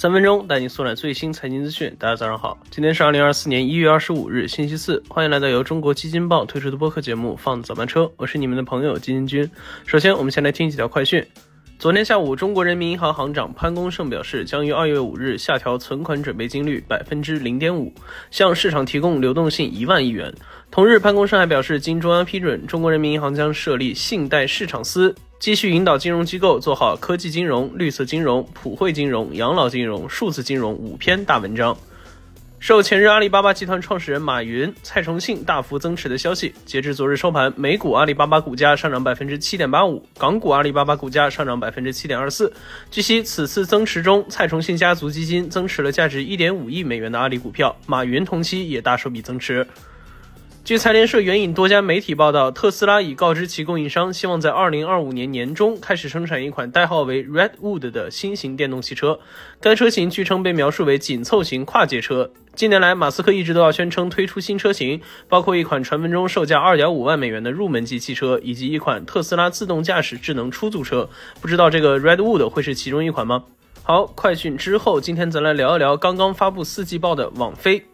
三分钟带你速览最新财经资讯。大家早上好，今天是二零二四年一月二十五日，星期四。欢迎来到由中国基金报推出的播客节目《放早班车》，我是你们的朋友基金君。首先，我们先来听几条快讯。昨天下午，中国人民银行行长潘功胜表示，将于二月五日下调存款准备金率百分之零点五，向市场提供流动性一万亿元。同日，潘功胜还表示，经中央批准，中国人民银行将设立信贷市场司，继续引导金融机构做好科技金融、绿色金融、普惠金融、养老金融、数字金融五篇大文章。受前日阿里巴巴集团创始人马云、蔡崇信大幅增持的消息，截至昨日收盘，美股阿里巴巴股价上涨百分之七点八五，港股阿里巴巴股价上涨百分之七点二四。据悉，此次增持中，蔡崇信家族基金增持了价值一点五亿美元的阿里股票，马云同期也大手笔增持。据财联社援引多家媒体报道，特斯拉已告知其供应商，希望在二零二五年年中开始生产一款代号为 Redwood 的新型电动汽车。该车型据称被描述为紧凑型跨界车。近年来，马斯克一直都要宣称推出新车型，包括一款传闻中售价二点五万美元的入门级汽车，以及一款特斯拉自动驾驶智能出租车。不知道这个 Redwood 会是其中一款吗？好，快讯之后，今天咱来聊一聊刚刚发布四季报的网飞。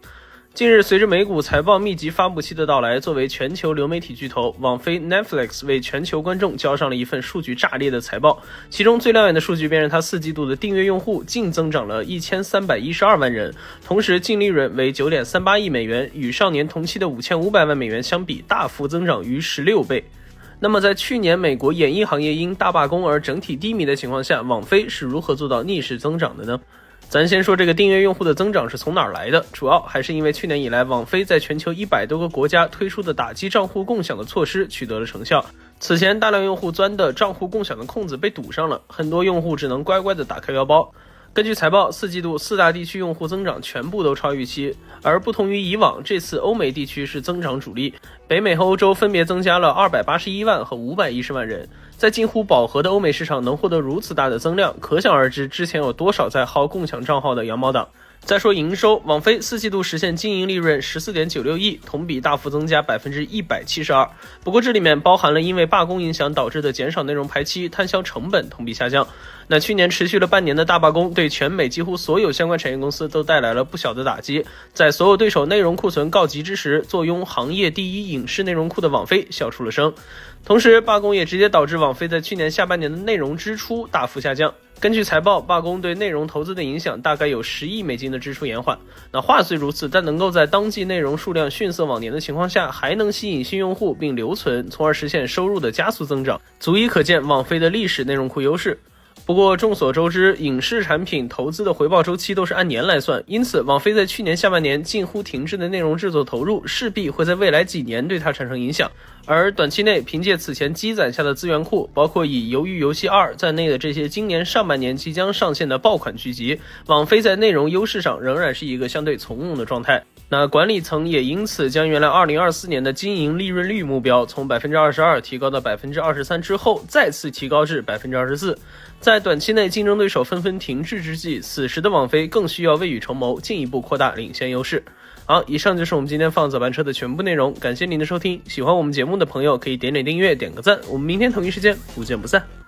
近日，随着美股财报密集发布期的到来，作为全球流媒体巨头，网飞 Netflix 为全球观众交上了一份数据炸裂的财报。其中最亮眼的数据便是它四季度的订阅用户净增长了一千三百一十二万人，同时净利润为九点三八亿美元，与上年同期的五千五百万美元相比，大幅增长逾十六倍。那么，在去年美国演艺行业因大罢工而整体低迷的情况下，网飞是如何做到逆势增长的呢？咱先说这个订阅用户的增长是从哪儿来的，主要还是因为去年以来，网飞在全球一百多个国家推出的打击账户共享的措施取得了成效。此前大量用户钻的账户共享的空子被堵上了，很多用户只能乖乖的打开腰包。根据财报，四季度四大地区用户增长全部都超预期，而不同于以往，这次欧美地区是增长主力，北美和欧洲分别增加了二百八十一万和五百一十万人。在近乎饱和的欧美市场能获得如此大的增量，可想而知之前有多少在薅共享账号的羊毛党。再说营收，网飞四季度实现经营利润十四点九六亿，同比大幅增加百分之一百七十二。不过这里面包含了因为罢工影响导致的减少内容排期、摊销成本同比下降。那去年持续了半年的大罢工，对全美几乎所有相关产业公司都带来了不小的打击。在所有对手内容库存告急之时，坐拥行业第一影视内容库的网飞笑出了声。同时，罢工也直接导致网飞在去年下半年的内容支出大幅下降。根据财报，罢工对内容投资的影响大概有十亿美金的支出延缓。那话虽如此，但能够在当季内容数量逊色往年的情况下，还能吸引新用户并留存，从而实现收入的加速增长，足以可见网飞的历史内容库优势。不过众所周知，影视产品投资的回报周期都是按年来算，因此网飞在去年下半年近乎停滞的内容制作投入，势必会在未来几年对它产生影响。而短期内凭借此前积攒下的资源库，包括以《鱿鱼游戏二》在内的这些今年上半年即将上线的爆款剧集，网飞在内容优势上仍然是一个相对从容的状态。那管理层也因此将原来二零二四年的经营利润率目标从百分之二十二提高到百分之二十三之后，再次提高至百分之二十四。在短期内竞争对手纷纷停滞之际，此时的网飞更需要未雨绸缪，进一步扩大领先优势。好，以上就是我们今天放早班车的全部内容，感谢您的收听。喜欢我们节目的朋友可以点点订阅，点个赞。我们明天同一时间不见不散。